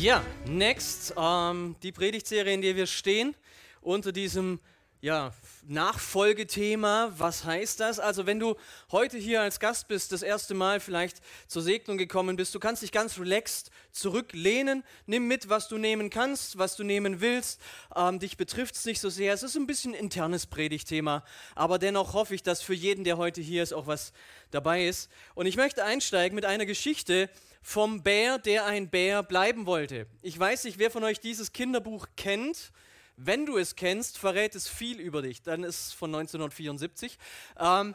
Ja, next, ähm, die Predigtserie, in der wir stehen, unter diesem ja, Nachfolgethema. Was heißt das? Also, wenn du heute hier als Gast bist, das erste Mal vielleicht zur Segnung gekommen bist, du kannst dich ganz relaxed zurücklehnen. Nimm mit, was du nehmen kannst, was du nehmen willst. Ähm, dich betrifft es nicht so sehr. Es ist ein bisschen internes Predigtthema, aber dennoch hoffe ich, dass für jeden, der heute hier ist, auch was dabei ist. Und ich möchte einsteigen mit einer Geschichte, vom Bär, der ein Bär bleiben wollte. Ich weiß nicht, wer von euch dieses Kinderbuch kennt. Wenn du es kennst, verrät es viel über dich. Dann ist es von 1974. Ähm,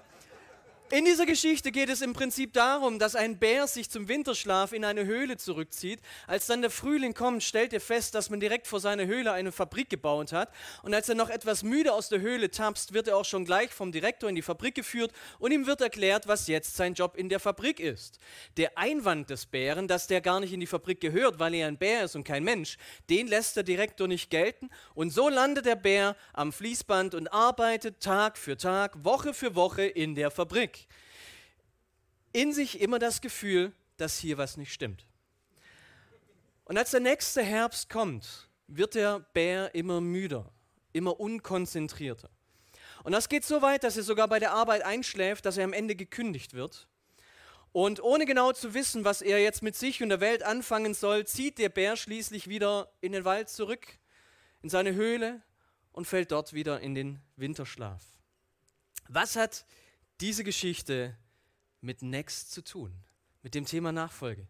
in dieser Geschichte geht es im Prinzip darum, dass ein Bär sich zum Winterschlaf in eine Höhle zurückzieht. Als dann der Frühling kommt, stellt er fest, dass man direkt vor seiner Höhle eine Fabrik gebaut hat. Und als er noch etwas müde aus der Höhle tapst, wird er auch schon gleich vom Direktor in die Fabrik geführt und ihm wird erklärt, was jetzt sein Job in der Fabrik ist. Der Einwand des Bären, dass der gar nicht in die Fabrik gehört, weil er ein Bär ist und kein Mensch, den lässt der Direktor nicht gelten. Und so landet der Bär am Fließband und arbeitet Tag für Tag, Woche für Woche in der Fabrik in sich immer das Gefühl, dass hier was nicht stimmt. Und als der nächste Herbst kommt, wird der Bär immer müder, immer unkonzentrierter. Und das geht so weit, dass er sogar bei der Arbeit einschläft, dass er am Ende gekündigt wird. Und ohne genau zu wissen, was er jetzt mit sich und der Welt anfangen soll, zieht der Bär schließlich wieder in den Wald zurück, in seine Höhle und fällt dort wieder in den Winterschlaf. Was hat diese Geschichte mit Next zu tun, mit dem Thema Nachfolge.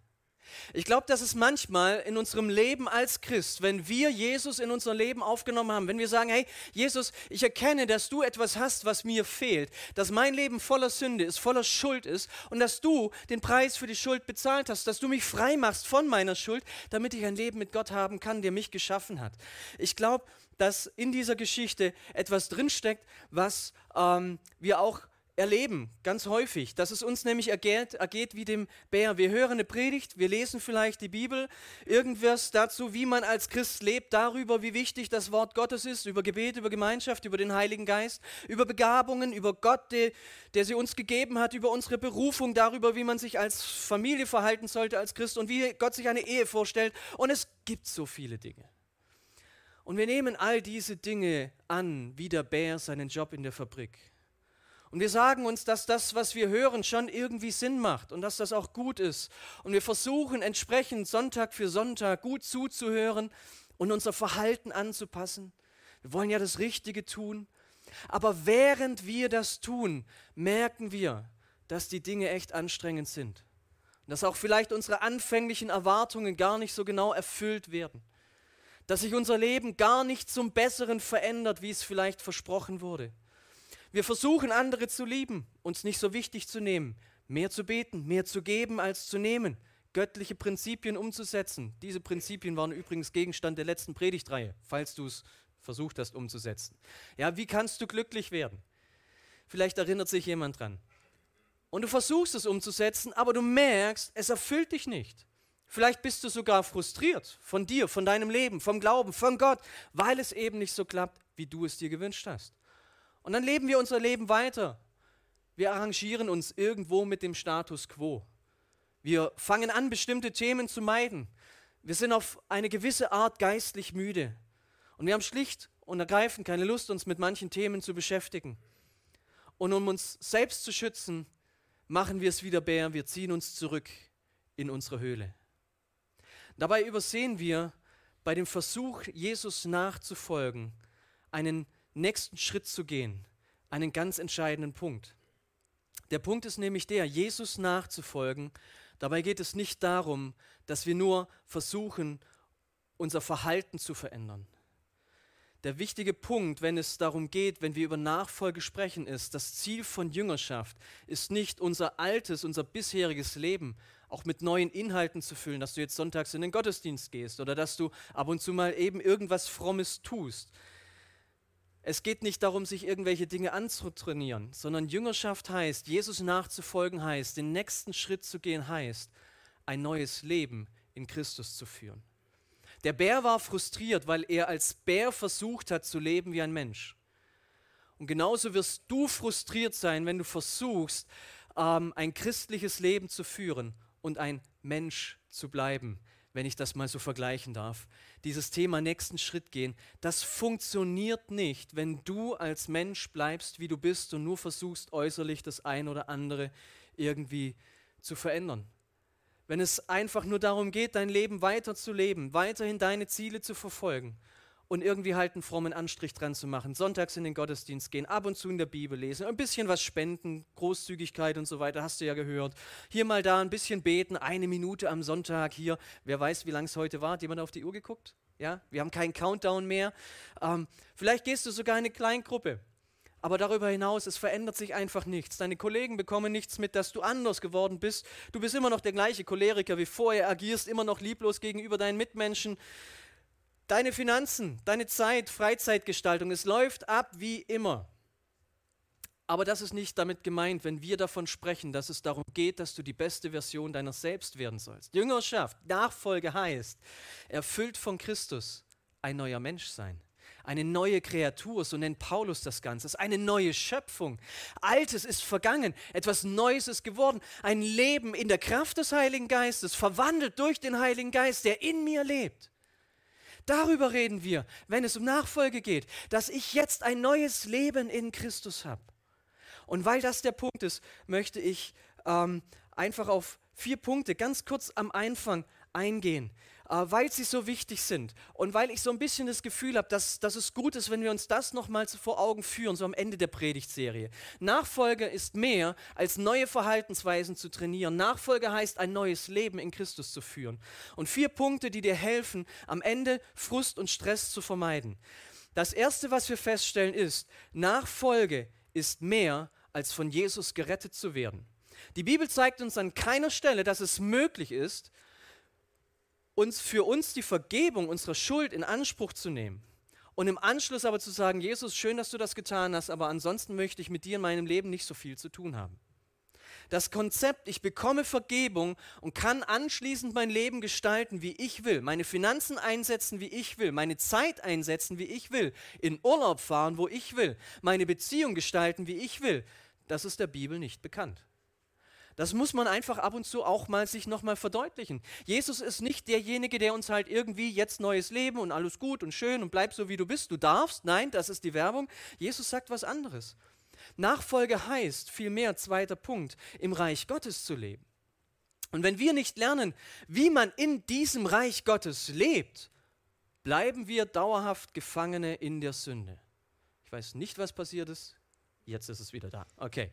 Ich glaube, dass es manchmal in unserem Leben als Christ, wenn wir Jesus in unser Leben aufgenommen haben, wenn wir sagen, hey Jesus, ich erkenne, dass du etwas hast, was mir fehlt, dass mein Leben voller Sünde ist, voller Schuld ist und dass du den Preis für die Schuld bezahlt hast, dass du mich frei machst von meiner Schuld, damit ich ein Leben mit Gott haben kann, der mich geschaffen hat. Ich glaube, dass in dieser Geschichte etwas drinsteckt, was ähm, wir auch erleben, ganz häufig, dass es uns nämlich ergeht, ergeht, wie dem Bär. Wir hören eine Predigt, wir lesen vielleicht die Bibel, irgendwas dazu, wie man als Christ lebt, darüber, wie wichtig das Wort Gottes ist, über Gebet, über Gemeinschaft, über den Heiligen Geist, über Begabungen, über Gott, der, der sie uns gegeben hat, über unsere Berufung, darüber, wie man sich als Familie verhalten sollte als Christ und wie Gott sich eine Ehe vorstellt. Und es gibt so viele Dinge. Und wir nehmen all diese Dinge an, wie der Bär seinen Job in der Fabrik. Und wir sagen uns, dass das, was wir hören, schon irgendwie Sinn macht und dass das auch gut ist. Und wir versuchen entsprechend Sonntag für Sonntag gut zuzuhören und unser Verhalten anzupassen. Wir wollen ja das Richtige tun. Aber während wir das tun, merken wir, dass die Dinge echt anstrengend sind. Und dass auch vielleicht unsere anfänglichen Erwartungen gar nicht so genau erfüllt werden. Dass sich unser Leben gar nicht zum Besseren verändert, wie es vielleicht versprochen wurde. Wir versuchen, andere zu lieben, uns nicht so wichtig zu nehmen, mehr zu beten, mehr zu geben als zu nehmen, göttliche Prinzipien umzusetzen. Diese Prinzipien waren übrigens Gegenstand der letzten Predigtreihe, falls du es versucht hast umzusetzen. Ja, wie kannst du glücklich werden? Vielleicht erinnert sich jemand dran. Und du versuchst es umzusetzen, aber du merkst, es erfüllt dich nicht. Vielleicht bist du sogar frustriert von dir, von deinem Leben, vom Glauben, von Gott, weil es eben nicht so klappt, wie du es dir gewünscht hast. Und dann leben wir unser Leben weiter. Wir arrangieren uns irgendwo mit dem Status quo. Wir fangen an, bestimmte Themen zu meiden. Wir sind auf eine gewisse Art geistlich müde. Und wir haben schlicht und ergreifend keine Lust, uns mit manchen Themen zu beschäftigen. Und um uns selbst zu schützen, machen wir es wieder Bär. Wir ziehen uns zurück in unsere Höhle. Dabei übersehen wir bei dem Versuch, Jesus nachzufolgen, einen nächsten Schritt zu gehen, einen ganz entscheidenden Punkt. Der Punkt ist nämlich der, Jesus nachzufolgen. Dabei geht es nicht darum, dass wir nur versuchen, unser Verhalten zu verändern. Der wichtige Punkt, wenn es darum geht, wenn wir über Nachfolge sprechen, ist, das Ziel von Jüngerschaft ist nicht unser altes, unser bisheriges Leben auch mit neuen Inhalten zu füllen, dass du jetzt sonntags in den Gottesdienst gehst oder dass du ab und zu mal eben irgendwas Frommes tust. Es geht nicht darum, sich irgendwelche Dinge anzutrainieren, sondern Jüngerschaft heißt, Jesus nachzufolgen heißt, den nächsten Schritt zu gehen heißt, ein neues Leben in Christus zu führen. Der Bär war frustriert, weil er als Bär versucht hat zu leben wie ein Mensch. Und genauso wirst du frustriert sein, wenn du versuchst, ähm, ein christliches Leben zu führen und ein Mensch zu bleiben, wenn ich das mal so vergleichen darf. Dieses Thema nächsten Schritt gehen, das funktioniert nicht, wenn du als Mensch bleibst, wie du bist und nur versuchst, äußerlich das ein oder andere irgendwie zu verändern. Wenn es einfach nur darum geht, dein Leben weiter zu leben, weiterhin deine Ziele zu verfolgen und irgendwie halt einen frommen Anstrich dran zu machen, sonntags in den Gottesdienst gehen, ab und zu in der Bibel lesen, ein bisschen was spenden, Großzügigkeit und so weiter, hast du ja gehört. Hier mal da ein bisschen beten, eine Minute am Sonntag hier. Wer weiß, wie lange es heute war? Hat jemand auf die Uhr geguckt? Ja, wir haben keinen Countdown mehr. Ähm, vielleicht gehst du sogar in eine Kleingruppe. Aber darüber hinaus, es verändert sich einfach nichts. Deine Kollegen bekommen nichts mit, dass du anders geworden bist. Du bist immer noch der gleiche Choleriker wie vorher, agierst immer noch lieblos gegenüber deinen Mitmenschen. Deine Finanzen, deine Zeit, Freizeitgestaltung, es läuft ab wie immer. Aber das ist nicht damit gemeint, wenn wir davon sprechen, dass es darum geht, dass du die beste Version deiner selbst werden sollst. Jüngerschaft, Nachfolge heißt, erfüllt von Christus, ein neuer Mensch sein eine neue Kreatur, so nennt Paulus das Ganze, ist eine neue Schöpfung. Altes ist vergangen, etwas Neues ist geworden, ein Leben in der Kraft des Heiligen Geistes, verwandelt durch den Heiligen Geist, der in mir lebt. Darüber reden wir, wenn es um Nachfolge geht, dass ich jetzt ein neues Leben in Christus habe. Und weil das der Punkt ist, möchte ich ähm, einfach auf vier Punkte ganz kurz am Anfang eingehen, weil sie so wichtig sind und weil ich so ein bisschen das Gefühl habe, dass, dass es gut ist, wenn wir uns das nochmal vor Augen führen, so am Ende der Predigtserie. Nachfolge ist mehr als neue Verhaltensweisen zu trainieren. Nachfolge heißt, ein neues Leben in Christus zu führen. Und vier Punkte, die dir helfen, am Ende Frust und Stress zu vermeiden. Das Erste, was wir feststellen, ist, Nachfolge ist mehr als von Jesus gerettet zu werden. Die Bibel zeigt uns an keiner Stelle, dass es möglich ist, uns für uns die Vergebung unserer Schuld in Anspruch zu nehmen und im Anschluss aber zu sagen, Jesus, schön, dass du das getan hast, aber ansonsten möchte ich mit dir in meinem Leben nicht so viel zu tun haben. Das Konzept, ich bekomme Vergebung und kann anschließend mein Leben gestalten, wie ich will, meine Finanzen einsetzen, wie ich will, meine Zeit einsetzen, wie ich will, in Urlaub fahren, wo ich will, meine Beziehung gestalten, wie ich will, das ist der Bibel nicht bekannt. Das muss man einfach ab und zu auch mal sich nochmal verdeutlichen. Jesus ist nicht derjenige, der uns halt irgendwie jetzt neues Leben und alles gut und schön und bleib so wie du bist, du darfst. Nein, das ist die Werbung. Jesus sagt was anderes. Nachfolge heißt vielmehr, zweiter Punkt, im Reich Gottes zu leben. Und wenn wir nicht lernen, wie man in diesem Reich Gottes lebt, bleiben wir dauerhaft Gefangene in der Sünde. Ich weiß nicht, was passiert ist. Jetzt ist es wieder da. Okay.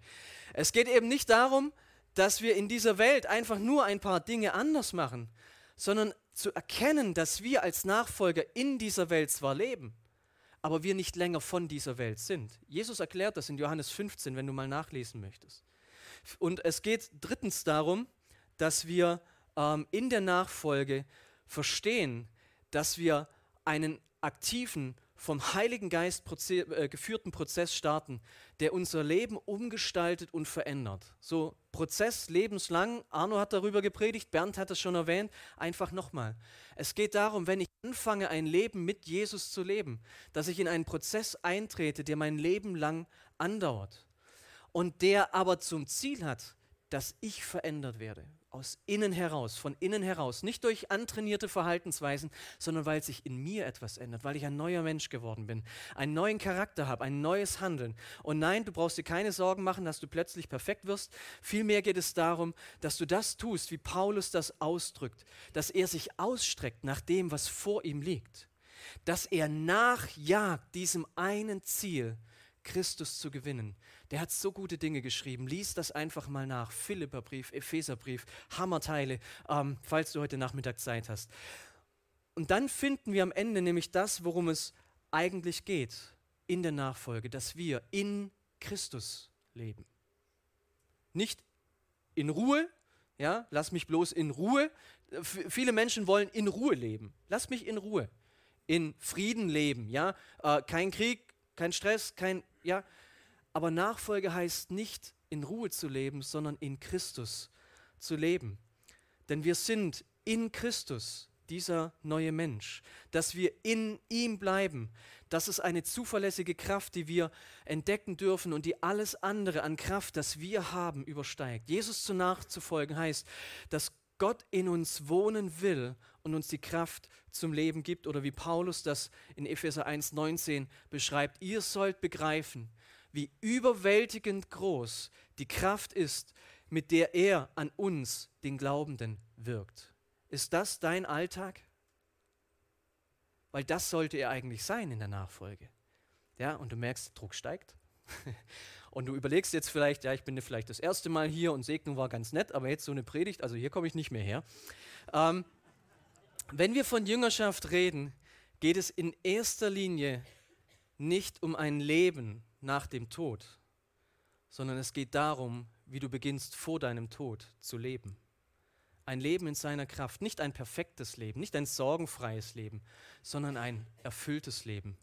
Es geht eben nicht darum, dass wir in dieser Welt einfach nur ein paar Dinge anders machen, sondern zu erkennen, dass wir als Nachfolger in dieser Welt zwar leben, aber wir nicht länger von dieser Welt sind. Jesus erklärt das in Johannes 15, wenn du mal nachlesen möchtest. Und es geht drittens darum, dass wir ähm, in der Nachfolge verstehen, dass wir einen aktiven vom Heiligen Geist Proze äh, geführten Prozess starten, der unser Leben umgestaltet und verändert. So Prozess lebenslang. Arno hat darüber gepredigt, Bernd hat es schon erwähnt. Einfach nochmal. Es geht darum, wenn ich anfange, ein Leben mit Jesus zu leben, dass ich in einen Prozess eintrete, der mein Leben lang andauert und der aber zum Ziel hat, dass ich verändert werde aus innen heraus, von innen heraus, nicht durch antrainierte Verhaltensweisen, sondern weil sich in mir etwas ändert, weil ich ein neuer Mensch geworden bin, einen neuen Charakter habe, ein neues Handeln. Und nein, du brauchst dir keine Sorgen machen, dass du plötzlich perfekt wirst. Vielmehr geht es darum, dass du das tust, wie Paulus das ausdrückt, dass er sich ausstreckt nach dem, was vor ihm liegt, dass er nachjagt diesem einen Ziel, Christus zu gewinnen. Der hat so gute Dinge geschrieben. Lies das einfach mal nach. Philipperbrief, Epheserbrief, Hammerteile, ähm, falls du heute Nachmittag Zeit hast. Und dann finden wir am Ende nämlich das, worum es eigentlich geht in der Nachfolge, dass wir in Christus leben. Nicht in Ruhe, ja, lass mich bloß in Ruhe. F viele Menschen wollen in Ruhe leben. Lass mich in Ruhe, in Frieden leben, ja, äh, kein Krieg, kein Stress, kein, ja. Aber Nachfolge heißt nicht in Ruhe zu leben, sondern in Christus zu leben. Denn wir sind in Christus dieser neue Mensch, dass wir in ihm bleiben. Das ist eine zuverlässige Kraft, die wir entdecken dürfen und die alles andere an Kraft, das wir haben, übersteigt. Jesus zu nachzufolgen heißt, dass Gott in uns wohnen will und uns die Kraft zum Leben gibt oder wie Paulus das in Epheser 1.19 beschreibt, ihr sollt begreifen, wie überwältigend groß die Kraft ist, mit der er an uns, den Glaubenden, wirkt. Ist das dein Alltag? Weil das sollte er eigentlich sein in der Nachfolge. Ja, und du merkst, der Druck steigt. und du überlegst jetzt vielleicht, ja, ich bin vielleicht das erste Mal hier und Segnung war ganz nett, aber jetzt so eine Predigt, also hier komme ich nicht mehr her. Ähm, wenn wir von Jüngerschaft reden, geht es in erster Linie nicht um ein Leben nach dem Tod, sondern es geht darum, wie du beginnst vor deinem Tod zu leben. Ein Leben in seiner Kraft, nicht ein perfektes Leben, nicht ein sorgenfreies Leben, sondern ein erfülltes Leben.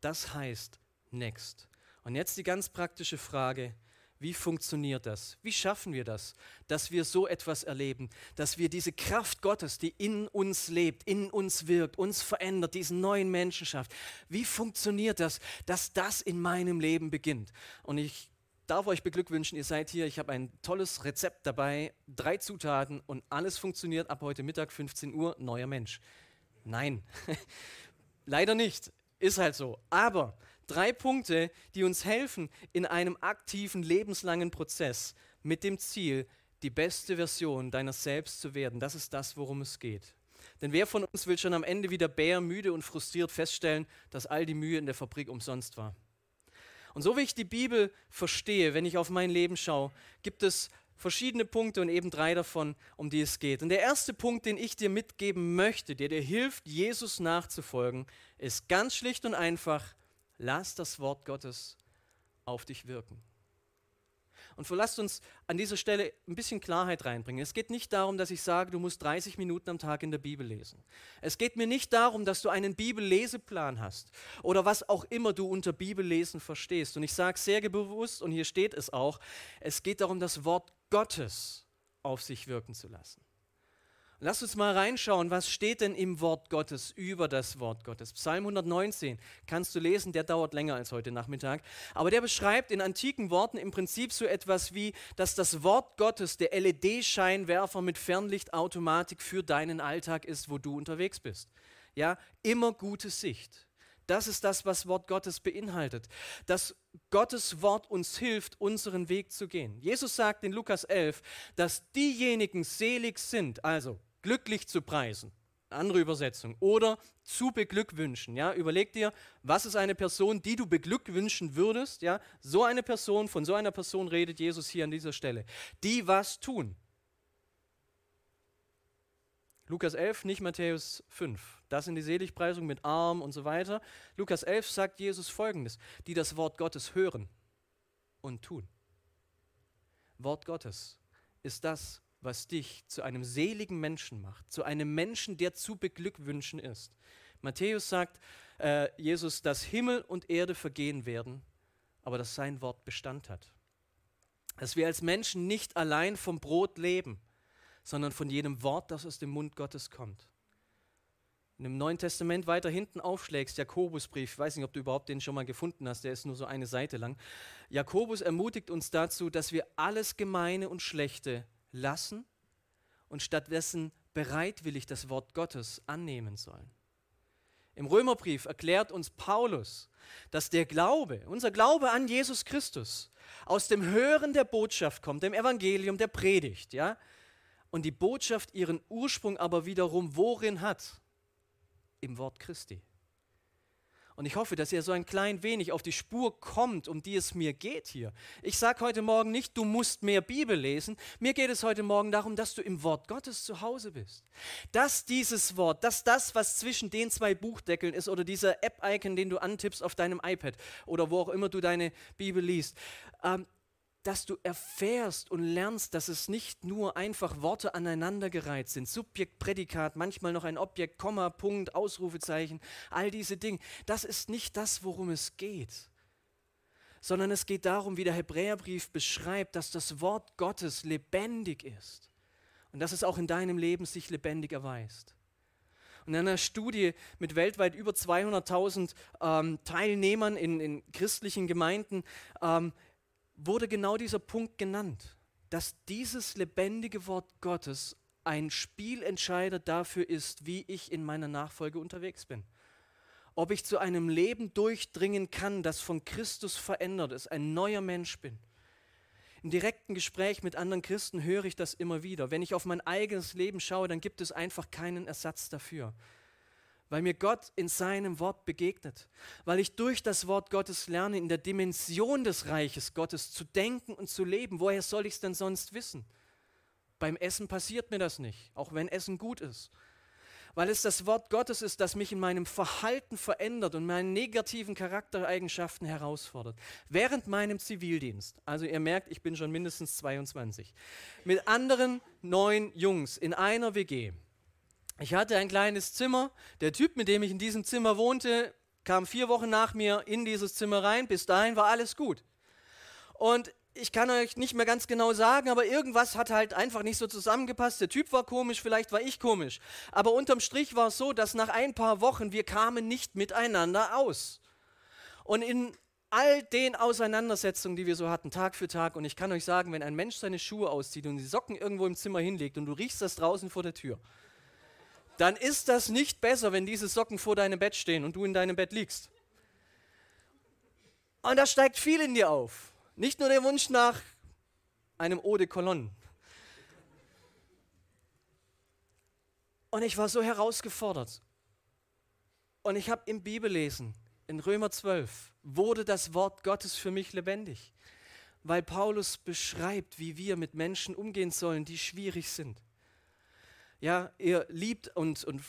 Das heißt Next. Und jetzt die ganz praktische Frage, wie funktioniert das? Wie schaffen wir das, dass wir so etwas erleben, dass wir diese Kraft Gottes, die in uns lebt, in uns wirkt, uns verändert, diesen neuen Menschen schafft? Wie funktioniert das, dass das in meinem Leben beginnt? Und ich darf euch beglückwünschen, ihr seid hier. Ich habe ein tolles Rezept dabei, drei Zutaten und alles funktioniert ab heute Mittag 15 Uhr. Neuer Mensch. Nein, leider nicht. Ist halt so. Aber drei Punkte, die uns helfen in einem aktiven, lebenslangen Prozess mit dem Ziel, die beste Version deiner selbst zu werden. Das ist das, worum es geht. Denn wer von uns will schon am Ende wieder bär, müde und frustriert feststellen, dass all die Mühe in der Fabrik umsonst war? Und so wie ich die Bibel verstehe, wenn ich auf mein Leben schaue, gibt es verschiedene Punkte und eben drei davon, um die es geht. Und der erste Punkt, den ich dir mitgeben möchte, der dir hilft, Jesus nachzufolgen, ist ganz schlicht und einfach, lass das Wort Gottes auf dich wirken. Und lasst uns an dieser Stelle ein bisschen Klarheit reinbringen. Es geht nicht darum, dass ich sage, du musst 30 Minuten am Tag in der Bibel lesen. Es geht mir nicht darum, dass du einen Bibelleseplan hast oder was auch immer du unter Bibellesen verstehst. Und ich sage sehr bewusst, und hier steht es auch, es geht darum, das Wort Gottes auf sich wirken zu lassen. Lass uns mal reinschauen, was steht denn im Wort Gottes über das Wort Gottes. Psalm 119 kannst du lesen, der dauert länger als heute Nachmittag, aber der beschreibt in antiken Worten im Prinzip so etwas wie, dass das Wort Gottes der LED-Scheinwerfer mit Fernlichtautomatik für deinen Alltag ist, wo du unterwegs bist. Ja, immer gute Sicht. Das ist das, was Wort Gottes beinhaltet. Dass Gottes Wort uns hilft, unseren Weg zu gehen. Jesus sagt in Lukas 11, dass diejenigen selig sind, also glücklich zu preisen. Andere Übersetzung. Oder zu beglückwünschen. Ja? Überleg dir, was ist eine Person, die du beglückwünschen würdest? Ja? So eine Person, von so einer Person redet Jesus hier an dieser Stelle. Die was tun. Lukas 11, nicht Matthäus 5. Das sind die Seligpreisungen mit Arm und so weiter. Lukas 11 sagt Jesus folgendes: Die das Wort Gottes hören und tun. Wort Gottes ist das, was dich zu einem seligen Menschen macht, zu einem Menschen, der zu beglückwünschen ist. Matthäus sagt äh, Jesus, dass Himmel und Erde vergehen werden, aber dass sein Wort Bestand hat. Dass wir als Menschen nicht allein vom Brot leben, sondern von jedem Wort, das aus dem Mund Gottes kommt. In dem Neuen Testament weiter hinten aufschlägst, Jakobusbrief, ich weiß nicht, ob du überhaupt den schon mal gefunden hast, der ist nur so eine Seite lang. Jakobus ermutigt uns dazu, dass wir alles Gemeine und Schlechte lassen und stattdessen bereitwillig das Wort Gottes annehmen sollen. Im Römerbrief erklärt uns Paulus, dass der Glaube, unser Glaube an Jesus Christus, aus dem Hören der Botschaft kommt, dem Evangelium, der Predigt, ja? Und die Botschaft ihren Ursprung aber wiederum worin hat? Im Wort Christi. Und ich hoffe, dass ihr so ein klein wenig auf die Spur kommt, um die es mir geht hier. Ich sage heute Morgen nicht, du musst mehr Bibel lesen. Mir geht es heute Morgen darum, dass du im Wort Gottes zu Hause bist. Dass dieses Wort, dass das, was zwischen den zwei Buchdeckeln ist oder dieser App-Icon, den du antippst auf deinem iPad oder wo auch immer du deine Bibel liest, ähm, dass du erfährst und lernst, dass es nicht nur einfach Worte aneinandergereiht sind, Subjekt, Prädikat, manchmal noch ein Objekt, Komma, Punkt, Ausrufezeichen, all diese Dinge. Das ist nicht das, worum es geht, sondern es geht darum, wie der Hebräerbrief beschreibt, dass das Wort Gottes lebendig ist und dass es auch in deinem Leben sich lebendig erweist. Und in einer Studie mit weltweit über 200.000 ähm, Teilnehmern in, in, christlichen Gemeinden ähm, wurde genau dieser Punkt genannt, dass dieses lebendige Wort Gottes ein Spielentscheider dafür ist, wie ich in meiner Nachfolge unterwegs bin. Ob ich zu einem Leben durchdringen kann, das von Christus verändert ist, ein neuer Mensch bin. Im direkten Gespräch mit anderen Christen höre ich das immer wieder. Wenn ich auf mein eigenes Leben schaue, dann gibt es einfach keinen Ersatz dafür weil mir Gott in seinem Wort begegnet, weil ich durch das Wort Gottes lerne, in der Dimension des Reiches Gottes zu denken und zu leben. Woher soll ich es denn sonst wissen? Beim Essen passiert mir das nicht, auch wenn Essen gut ist. Weil es das Wort Gottes ist, das mich in meinem Verhalten verändert und meine negativen Charaktereigenschaften herausfordert. Während meinem Zivildienst, also ihr merkt, ich bin schon mindestens 22, mit anderen neun Jungs in einer WG, ich hatte ein kleines Zimmer. Der Typ, mit dem ich in diesem Zimmer wohnte, kam vier Wochen nach mir in dieses Zimmer rein. Bis dahin war alles gut. Und ich kann euch nicht mehr ganz genau sagen, aber irgendwas hat halt einfach nicht so zusammengepasst. Der Typ war komisch, vielleicht war ich komisch. Aber unterm Strich war es so, dass nach ein paar Wochen wir kamen nicht miteinander aus. Und in all den Auseinandersetzungen, die wir so hatten, Tag für Tag, und ich kann euch sagen, wenn ein Mensch seine Schuhe auszieht und die Socken irgendwo im Zimmer hinlegt und du riechst das draußen vor der Tür, dann ist das nicht besser, wenn diese Socken vor deinem Bett stehen und du in deinem Bett liegst. Und da steigt viel in dir auf. Nicht nur der Wunsch nach einem Eau de Cologne. Und ich war so herausgefordert. Und ich habe im Bibellesen, in Römer 12, wurde das Wort Gottes für mich lebendig, weil Paulus beschreibt, wie wir mit Menschen umgehen sollen, die schwierig sind. Ja, ihr liebt und, und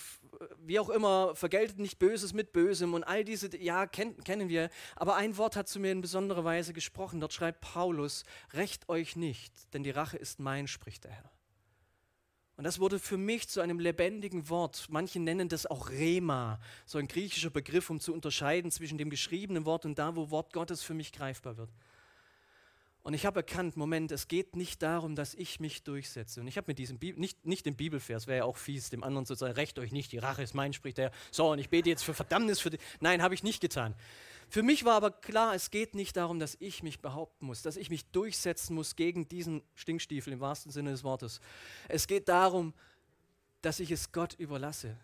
wie auch immer, vergeltet nicht Böses mit Bösem und all diese, ja, kenn, kennen wir. Aber ein Wort hat zu mir in besonderer Weise gesprochen. Dort schreibt Paulus, rächt euch nicht, denn die Rache ist mein, spricht der Herr. Und das wurde für mich zu einem lebendigen Wort. Manche nennen das auch Rema, so ein griechischer Begriff, um zu unterscheiden zwischen dem geschriebenen Wort und da, wo Wort Gottes für mich greifbar wird. Und ich habe erkannt, Moment, es geht nicht darum, dass ich mich durchsetze. Und ich habe mit diesem, Bibel, nicht, nicht dem Bibelvers, wäre ja auch fies, dem anderen zu sagen, recht euch nicht, die Rache ist mein, spricht der. So, und ich bete jetzt für Verdammnis für die. Nein, habe ich nicht getan. Für mich war aber klar, es geht nicht darum, dass ich mich behaupten muss, dass ich mich durchsetzen muss gegen diesen Stinkstiefel im wahrsten Sinne des Wortes. Es geht darum, dass ich es Gott überlasse.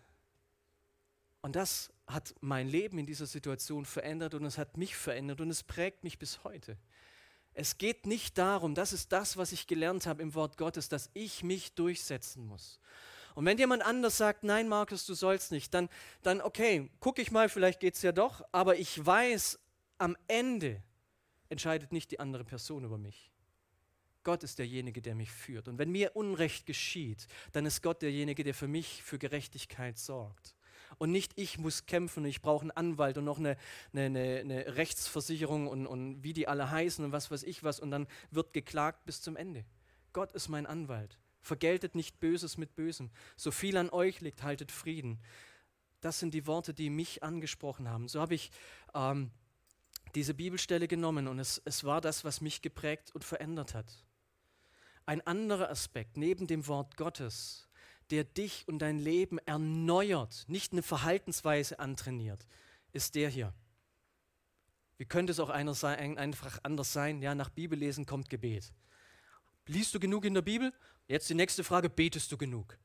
Und das hat mein Leben in dieser Situation verändert und es hat mich verändert und es prägt mich bis heute. Es geht nicht darum, das ist das, was ich gelernt habe im Wort Gottes, dass ich mich durchsetzen muss. Und wenn jemand anders sagt, nein, Markus, du sollst nicht, dann, dann okay, gucke ich mal, vielleicht geht es ja doch, aber ich weiß, am Ende entscheidet nicht die andere Person über mich. Gott ist derjenige, der mich führt. Und wenn mir Unrecht geschieht, dann ist Gott derjenige, der für mich für Gerechtigkeit sorgt und nicht ich muss kämpfen ich brauche einen Anwalt und noch eine, eine, eine Rechtsversicherung und, und wie die alle heißen und was weiß ich was und dann wird geklagt bis zum Ende. Gott ist mein Anwalt. Vergeltet nicht Böses mit Bösem. So viel an euch liegt, haltet Frieden. Das sind die Worte, die mich angesprochen haben. So habe ich ähm, diese Bibelstelle genommen und es, es war das, was mich geprägt und verändert hat. Ein anderer Aspekt neben dem Wort Gottes der dich und dein Leben erneuert, nicht eine Verhaltensweise antrainiert, ist der hier. Wie könnte es auch sein, einfach anders sein? Ja, nach Bibellesen kommt Gebet. Liest du genug in der Bibel? Jetzt die nächste Frage, betest du genug?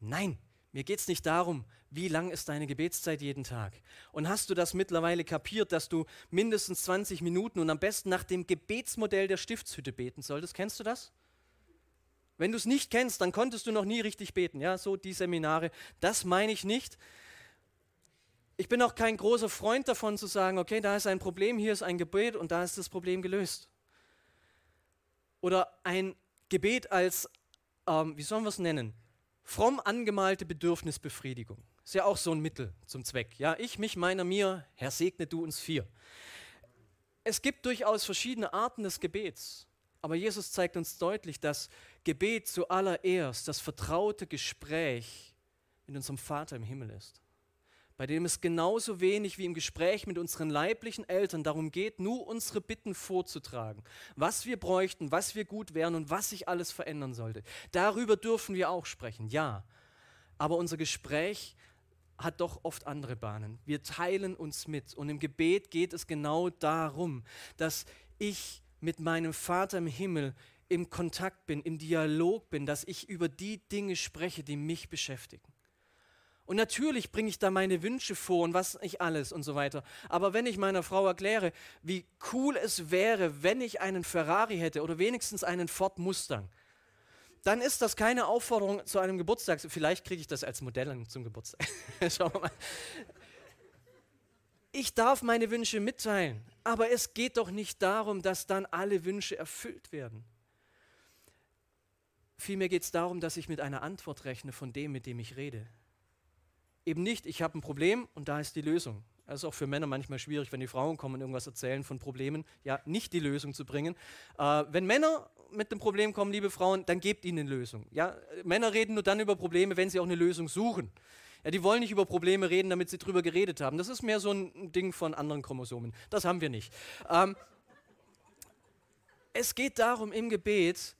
Nein, mir geht es nicht darum, wie lang ist deine Gebetszeit jeden Tag. Und hast du das mittlerweile kapiert, dass du mindestens 20 Minuten und am besten nach dem Gebetsmodell der Stiftshütte beten solltest? Kennst du das? Wenn du es nicht kennst, dann konntest du noch nie richtig beten. Ja, so die Seminare. Das meine ich nicht. Ich bin auch kein großer Freund davon zu sagen, okay, da ist ein Problem, hier ist ein Gebet und da ist das Problem gelöst. Oder ein Gebet als, ähm, wie sollen wir es nennen, fromm angemalte Bedürfnisbefriedigung. Ist ja auch so ein Mittel zum Zweck. Ja, ich, mich, meiner, mir, Herr segne du uns vier. Es gibt durchaus verschiedene Arten des Gebets. Aber Jesus zeigt uns deutlich, dass Gebet zuallererst das vertraute Gespräch mit unserem Vater im Himmel ist bei dem es genauso wenig wie im Gespräch mit unseren leiblichen Eltern darum geht, nur unsere Bitten vorzutragen, was wir bräuchten, was wir gut wären und was sich alles verändern sollte. Darüber dürfen wir auch sprechen, ja. Aber unser Gespräch hat doch oft andere Bahnen. Wir teilen uns mit und im Gebet geht es genau darum, dass ich mit meinem Vater im Himmel im Kontakt bin, im Dialog bin, dass ich über die Dinge spreche, die mich beschäftigen. Und natürlich bringe ich da meine Wünsche vor und was nicht alles und so weiter. Aber wenn ich meiner Frau erkläre, wie cool es wäre, wenn ich einen Ferrari hätte oder wenigstens einen Ford Mustang, dann ist das keine Aufforderung zu einem Geburtstag. Vielleicht kriege ich das als Modell zum Geburtstag. Schauen wir mal. Ich darf meine Wünsche mitteilen, aber es geht doch nicht darum, dass dann alle Wünsche erfüllt werden. Vielmehr geht es darum, dass ich mit einer Antwort rechne von dem, mit dem ich rede eben nicht, ich habe ein Problem und da ist die Lösung. Das ist auch für Männer manchmal schwierig, wenn die Frauen kommen und irgendwas erzählen von Problemen, ja, nicht die Lösung zu bringen. Äh, wenn Männer mit dem Problem kommen, liebe Frauen, dann gebt ihnen eine Lösung. Ja, Männer reden nur dann über Probleme, wenn sie auch eine Lösung suchen. Ja, die wollen nicht über Probleme reden, damit sie drüber geredet haben. Das ist mehr so ein Ding von anderen Chromosomen. Das haben wir nicht. Ähm, es geht darum im Gebet,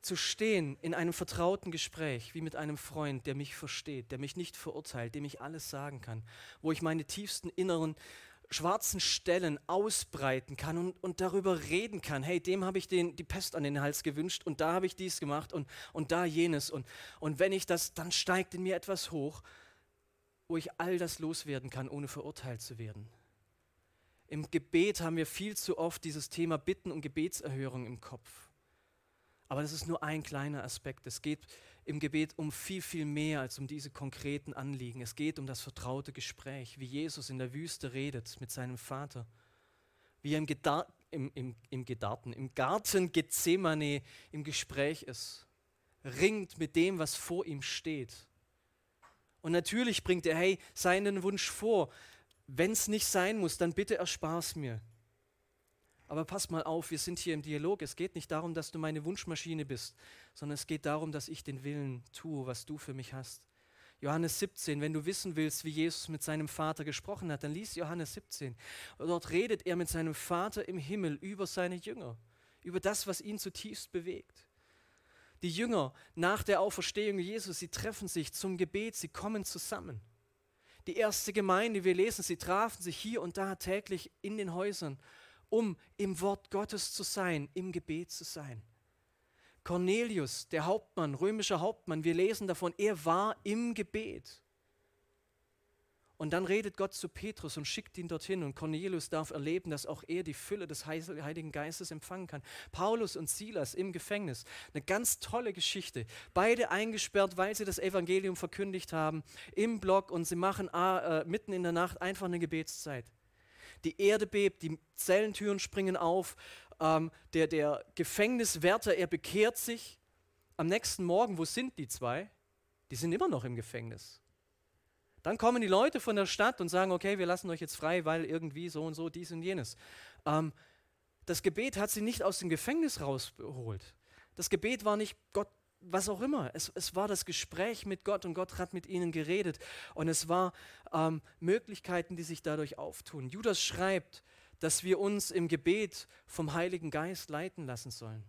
zu stehen in einem vertrauten Gespräch, wie mit einem Freund, der mich versteht, der mich nicht verurteilt, dem ich alles sagen kann, wo ich meine tiefsten inneren schwarzen Stellen ausbreiten kann und, und darüber reden kann. Hey, dem habe ich den, die Pest an den Hals gewünscht und da habe ich dies gemacht und, und da jenes. Und, und wenn ich das, dann steigt in mir etwas hoch, wo ich all das loswerden kann, ohne verurteilt zu werden. Im Gebet haben wir viel zu oft dieses Thema Bitten und Gebetserhörung im Kopf. Aber das ist nur ein kleiner Aspekt. Es geht im Gebet um viel, viel mehr als um diese konkreten Anliegen. Es geht um das vertraute Gespräch, wie Jesus in der Wüste redet mit seinem Vater, wie er im, Gedar im, im, im, Gedarten, im Garten Gethsemane im Gespräch ist, ringt mit dem, was vor ihm steht. Und natürlich bringt er, hey, seinen Wunsch vor. Wenn es nicht sein muss, dann bitte erspar's mir. Aber pass mal auf, wir sind hier im Dialog. Es geht nicht darum, dass du meine Wunschmaschine bist, sondern es geht darum, dass ich den Willen tue, was du für mich hast. Johannes 17, wenn du wissen willst, wie Jesus mit seinem Vater gesprochen hat, dann lies Johannes 17. Dort redet er mit seinem Vater im Himmel über seine Jünger, über das, was ihn zutiefst bewegt. Die Jünger nach der Auferstehung Jesus, sie treffen sich zum Gebet, sie kommen zusammen. Die erste Gemeinde, wir lesen, sie trafen sich hier und da täglich in den Häusern um im Wort Gottes zu sein, im Gebet zu sein. Cornelius, der Hauptmann, römischer Hauptmann, wir lesen davon, er war im Gebet. Und dann redet Gott zu Petrus und schickt ihn dorthin und Cornelius darf erleben, dass auch er die Fülle des Heiligen Geistes empfangen kann. Paulus und Silas im Gefängnis, eine ganz tolle Geschichte. Beide eingesperrt, weil sie das Evangelium verkündigt haben, im Block und sie machen äh, mitten in der Nacht einfach eine Gebetszeit die Erde bebt, die Zellentüren springen auf, ähm, der, der Gefängniswärter, er bekehrt sich. Am nächsten Morgen, wo sind die zwei? Die sind immer noch im Gefängnis. Dann kommen die Leute von der Stadt und sagen, okay, wir lassen euch jetzt frei, weil irgendwie so und so, dies und jenes. Ähm, das Gebet hat sie nicht aus dem Gefängnis rausgeholt. Das Gebet war nicht, Gott, was auch immer. Es, es war das Gespräch mit Gott und Gott hat mit ihnen geredet. Und es war ähm, Möglichkeiten, die sich dadurch auftun. Judas schreibt, dass wir uns im Gebet vom Heiligen Geist leiten lassen sollen.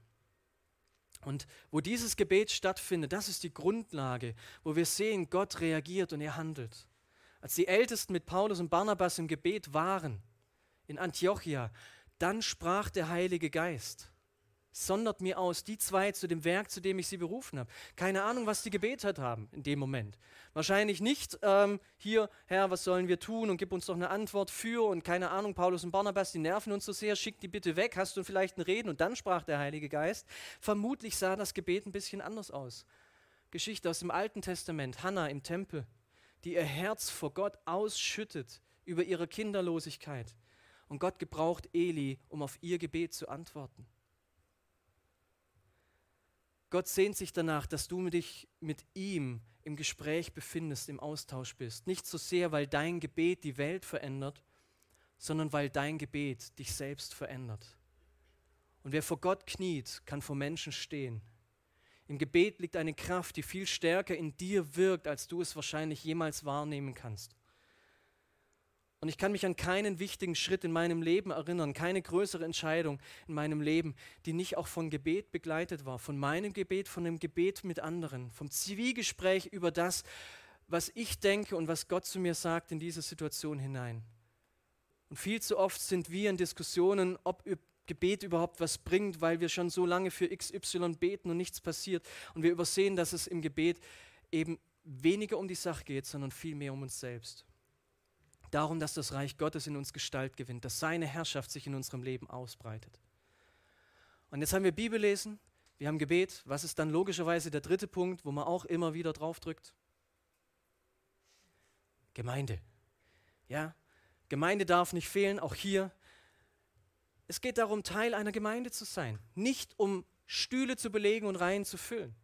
Und wo dieses Gebet stattfindet, das ist die Grundlage, wo wir sehen, Gott reagiert und er handelt. Als die Ältesten mit Paulus und Barnabas im Gebet waren, in Antiochia, dann sprach der Heilige Geist sondert mir aus, die zwei zu dem Werk, zu dem ich sie berufen habe. Keine Ahnung, was die gebetet haben in dem Moment. Wahrscheinlich nicht ähm, hier, Herr, was sollen wir tun und gib uns doch eine Antwort für und keine Ahnung, Paulus und Barnabas, die nerven uns so sehr, schick die bitte weg, hast du vielleicht ein Reden und dann sprach der Heilige Geist. Vermutlich sah das Gebet ein bisschen anders aus. Geschichte aus dem Alten Testament, Hannah im Tempel, die ihr Herz vor Gott ausschüttet über ihre Kinderlosigkeit. Und Gott gebraucht Eli, um auf ihr Gebet zu antworten. Gott sehnt sich danach, dass du dich mit ihm im Gespräch befindest, im Austausch bist. Nicht so sehr, weil dein Gebet die Welt verändert, sondern weil dein Gebet dich selbst verändert. Und wer vor Gott kniet, kann vor Menschen stehen. Im Gebet liegt eine Kraft, die viel stärker in dir wirkt, als du es wahrscheinlich jemals wahrnehmen kannst. Und ich kann mich an keinen wichtigen Schritt in meinem Leben erinnern, keine größere Entscheidung in meinem Leben, die nicht auch von Gebet begleitet war. Von meinem Gebet, von dem Gebet mit anderen, vom Zwiegespräch über das, was ich denke und was Gott zu mir sagt in diese Situation hinein. Und viel zu oft sind wir in Diskussionen, ob Gebet überhaupt was bringt, weil wir schon so lange für XY beten und nichts passiert. Und wir übersehen, dass es im Gebet eben weniger um die Sache geht, sondern viel mehr um uns selbst. Darum, dass das Reich Gottes in uns Gestalt gewinnt, dass seine Herrschaft sich in unserem Leben ausbreitet. Und jetzt haben wir Bibel lesen, wir haben Gebet. Was ist dann logischerweise der dritte Punkt, wo man auch immer wieder drauf drückt? Gemeinde. Ja, Gemeinde darf nicht fehlen, auch hier. Es geht darum, Teil einer Gemeinde zu sein, nicht um Stühle zu belegen und Reihen zu füllen.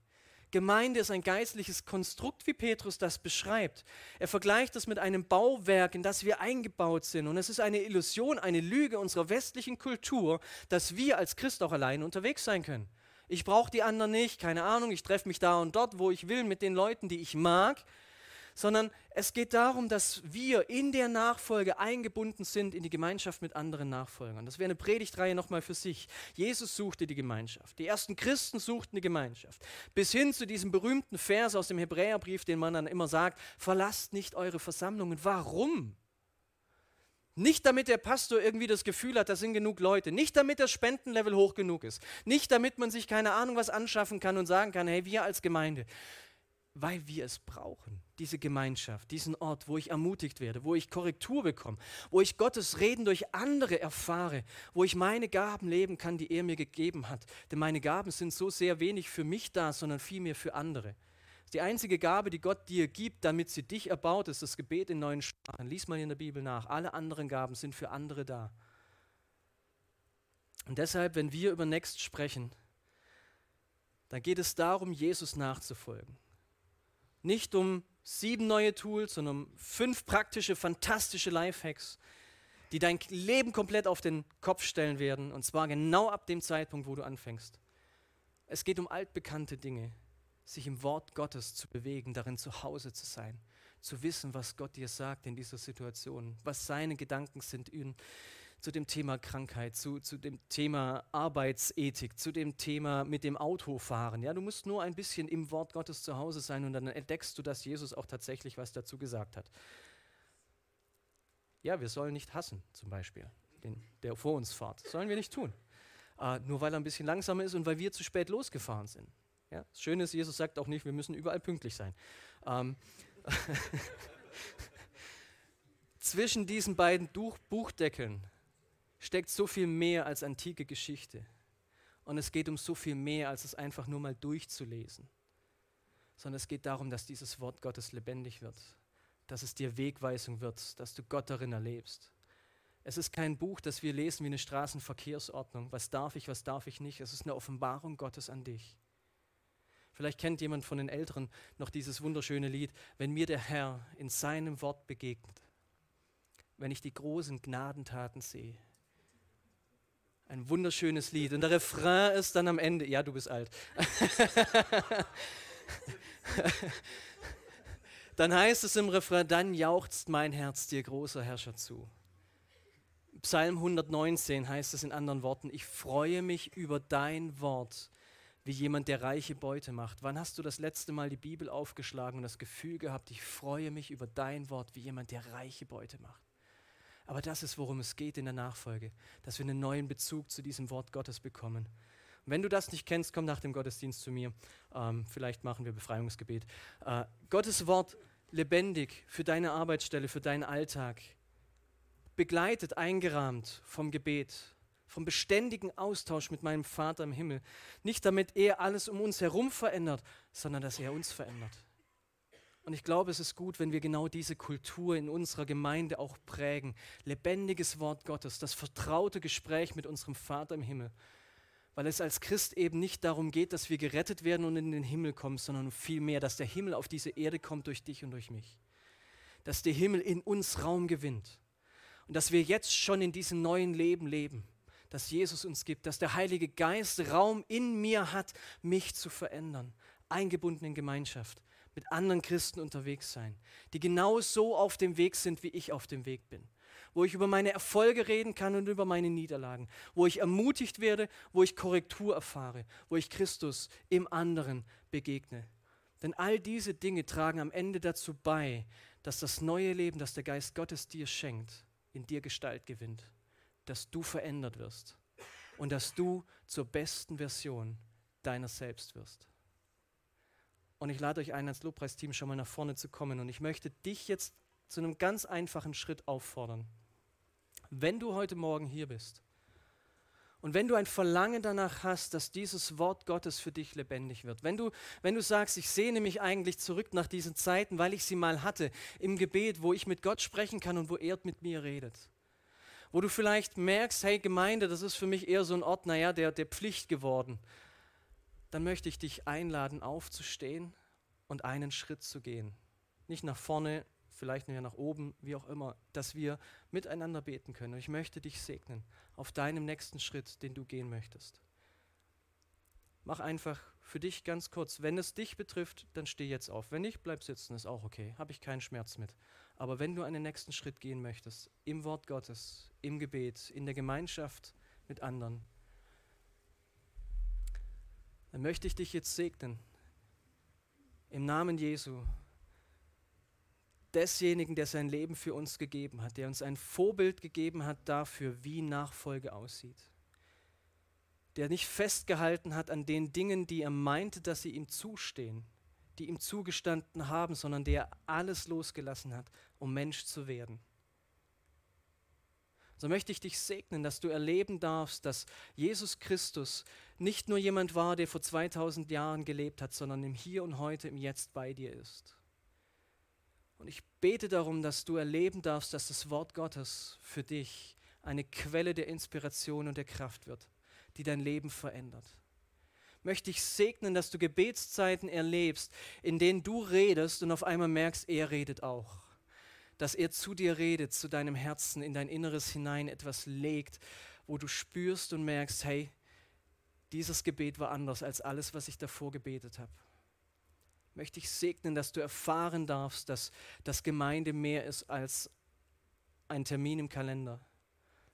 Gemeinde ist ein geistliches Konstrukt, wie Petrus das beschreibt. Er vergleicht es mit einem Bauwerk, in das wir eingebaut sind. Und es ist eine Illusion, eine Lüge unserer westlichen Kultur, dass wir als Christ auch allein unterwegs sein können. Ich brauche die anderen nicht, keine Ahnung, ich treffe mich da und dort, wo ich will, mit den Leuten, die ich mag sondern es geht darum, dass wir in der Nachfolge eingebunden sind in die Gemeinschaft mit anderen Nachfolgern. Das wäre eine Predigtreihe nochmal für sich. Jesus suchte die Gemeinschaft. Die ersten Christen suchten die Gemeinschaft. Bis hin zu diesem berühmten Vers aus dem Hebräerbrief, den man dann immer sagt, verlasst nicht eure Versammlungen. Warum? Nicht damit der Pastor irgendwie das Gefühl hat, da sind genug Leute. Nicht damit das Spendenlevel hoch genug ist. Nicht damit man sich keine Ahnung was anschaffen kann und sagen kann, hey, wir als Gemeinde weil wir es brauchen, diese Gemeinschaft, diesen Ort, wo ich ermutigt werde, wo ich Korrektur bekomme, wo ich Gottes Reden durch andere erfahre, wo ich meine Gaben leben kann, die er mir gegeben hat. Denn meine Gaben sind so sehr wenig für mich da, sondern vielmehr für andere. Die einzige Gabe, die Gott dir gibt, damit sie dich erbaut, ist das Gebet in neuen Sprachen. Lies mal in der Bibel nach. Alle anderen Gaben sind für andere da. Und deshalb, wenn wir über Next sprechen, dann geht es darum, Jesus nachzufolgen. Nicht um sieben neue Tools, sondern um fünf praktische, fantastische Lifehacks, die dein Leben komplett auf den Kopf stellen werden. Und zwar genau ab dem Zeitpunkt, wo du anfängst. Es geht um altbekannte Dinge, sich im Wort Gottes zu bewegen, darin zu Hause zu sein, zu wissen, was Gott dir sagt in dieser Situation, was seine Gedanken sind zu dem Thema Krankheit, zu, zu dem Thema Arbeitsethik, zu dem Thema mit dem Autofahren. Ja, du musst nur ein bisschen im Wort Gottes zu Hause sein und dann entdeckst du, dass Jesus auch tatsächlich was dazu gesagt hat. Ja, wir sollen nicht hassen, zum Beispiel, den, der vor uns fährt. Sollen wir nicht tun. Äh, nur weil er ein bisschen langsamer ist und weil wir zu spät losgefahren sind. Ja? Das Schöne ist, Jesus sagt auch nicht, wir müssen überall pünktlich sein. Ähm Zwischen diesen beiden Buchdeckeln steckt so viel mehr als antike Geschichte. Und es geht um so viel mehr, als es einfach nur mal durchzulesen. Sondern es geht darum, dass dieses Wort Gottes lebendig wird, dass es dir Wegweisung wird, dass du Gott darin erlebst. Es ist kein Buch, das wir lesen wie eine Straßenverkehrsordnung. Was darf ich, was darf ich nicht? Es ist eine Offenbarung Gottes an dich. Vielleicht kennt jemand von den Älteren noch dieses wunderschöne Lied, wenn mir der Herr in seinem Wort begegnet, wenn ich die großen Gnadentaten sehe, ein wunderschönes Lied. Und der Refrain ist dann am Ende, ja, du bist alt. dann heißt es im Refrain, dann jauchzt mein Herz dir großer Herrscher zu. Psalm 119 heißt es in anderen Worten, ich freue mich über dein Wort, wie jemand, der reiche Beute macht. Wann hast du das letzte Mal die Bibel aufgeschlagen und das Gefühl gehabt, ich freue mich über dein Wort, wie jemand, der reiche Beute macht? Aber das ist, worum es geht in der Nachfolge, dass wir einen neuen Bezug zu diesem Wort Gottes bekommen. Und wenn du das nicht kennst, komm nach dem Gottesdienst zu mir. Ähm, vielleicht machen wir Befreiungsgebet. Äh, Gottes Wort lebendig für deine Arbeitsstelle, für deinen Alltag, begleitet, eingerahmt vom Gebet, vom beständigen Austausch mit meinem Vater im Himmel. Nicht damit er alles um uns herum verändert, sondern dass er uns verändert. Und ich glaube, es ist gut, wenn wir genau diese Kultur in unserer Gemeinde auch prägen. Lebendiges Wort Gottes, das vertraute Gespräch mit unserem Vater im Himmel. Weil es als Christ eben nicht darum geht, dass wir gerettet werden und in den Himmel kommen, sondern vielmehr, dass der Himmel auf diese Erde kommt durch dich und durch mich. Dass der Himmel in uns Raum gewinnt. Und dass wir jetzt schon in diesem neuen Leben leben, das Jesus uns gibt, dass der Heilige Geist Raum in mir hat, mich zu verändern, eingebunden in Gemeinschaft mit anderen Christen unterwegs sein, die genau so auf dem Weg sind, wie ich auf dem Weg bin. Wo ich über meine Erfolge reden kann und über meine Niederlagen. Wo ich ermutigt werde, wo ich Korrektur erfahre, wo ich Christus im anderen begegne. Denn all diese Dinge tragen am Ende dazu bei, dass das neue Leben, das der Geist Gottes dir schenkt, in dir Gestalt gewinnt. Dass du verändert wirst und dass du zur besten Version deiner selbst wirst. Und ich lade euch ein, als Lobpreisteam schon mal nach vorne zu kommen. Und ich möchte dich jetzt zu einem ganz einfachen Schritt auffordern. Wenn du heute Morgen hier bist und wenn du ein Verlangen danach hast, dass dieses Wort Gottes für dich lebendig wird, wenn du, wenn du sagst, ich sehne mich eigentlich zurück nach diesen Zeiten, weil ich sie mal hatte, im Gebet, wo ich mit Gott sprechen kann und wo er mit mir redet, wo du vielleicht merkst, hey Gemeinde, das ist für mich eher so ein Ort, naja, der, der Pflicht geworden dann möchte ich dich einladen, aufzustehen und einen Schritt zu gehen. Nicht nach vorne, vielleicht nur nach oben, wie auch immer, dass wir miteinander beten können. Und ich möchte dich segnen auf deinem nächsten Schritt, den du gehen möchtest. Mach einfach für dich ganz kurz. Wenn es dich betrifft, dann steh jetzt auf. Wenn nicht, bleib sitzen, ist auch okay. Habe ich keinen Schmerz mit. Aber wenn du einen nächsten Schritt gehen möchtest, im Wort Gottes, im Gebet, in der Gemeinschaft mit anderen, dann möchte ich dich jetzt segnen. Im Namen Jesu. Desjenigen, der sein Leben für uns gegeben hat, der uns ein Vorbild gegeben hat dafür, wie Nachfolge aussieht. Der nicht festgehalten hat an den Dingen, die er meinte, dass sie ihm zustehen, die ihm zugestanden haben, sondern der alles losgelassen hat, um Mensch zu werden so möchte ich dich segnen, dass du erleben darfst, dass Jesus Christus nicht nur jemand war, der vor 2000 Jahren gelebt hat, sondern im Hier und heute, im Jetzt bei dir ist. Und ich bete darum, dass du erleben darfst, dass das Wort Gottes für dich eine Quelle der Inspiration und der Kraft wird, die dein Leben verändert. Möchte ich segnen, dass du Gebetszeiten erlebst, in denen du redest und auf einmal merkst, er redet auch dass er zu dir redet, zu deinem Herzen, in dein Inneres hinein etwas legt, wo du spürst und merkst, hey, dieses Gebet war anders als alles, was ich davor gebetet habe. Möchte ich segnen, dass du erfahren darfst, dass das Gemeinde mehr ist als ein Termin im Kalender,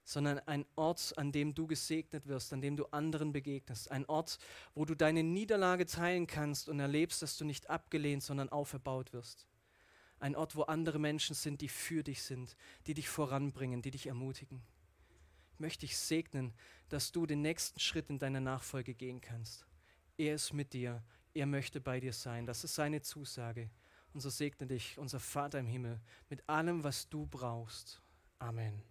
sondern ein Ort, an dem du gesegnet wirst, an dem du anderen begegnest. Ein Ort, wo du deine Niederlage teilen kannst und erlebst, dass du nicht abgelehnt, sondern auferbaut wirst. Ein Ort, wo andere Menschen sind, die für dich sind, die dich voranbringen, die dich ermutigen. Ich möchte dich segnen, dass du den nächsten Schritt in deiner Nachfolge gehen kannst. Er ist mit dir, er möchte bei dir sein. Das ist seine Zusage. Und so segne dich, unser Vater im Himmel, mit allem, was du brauchst. Amen.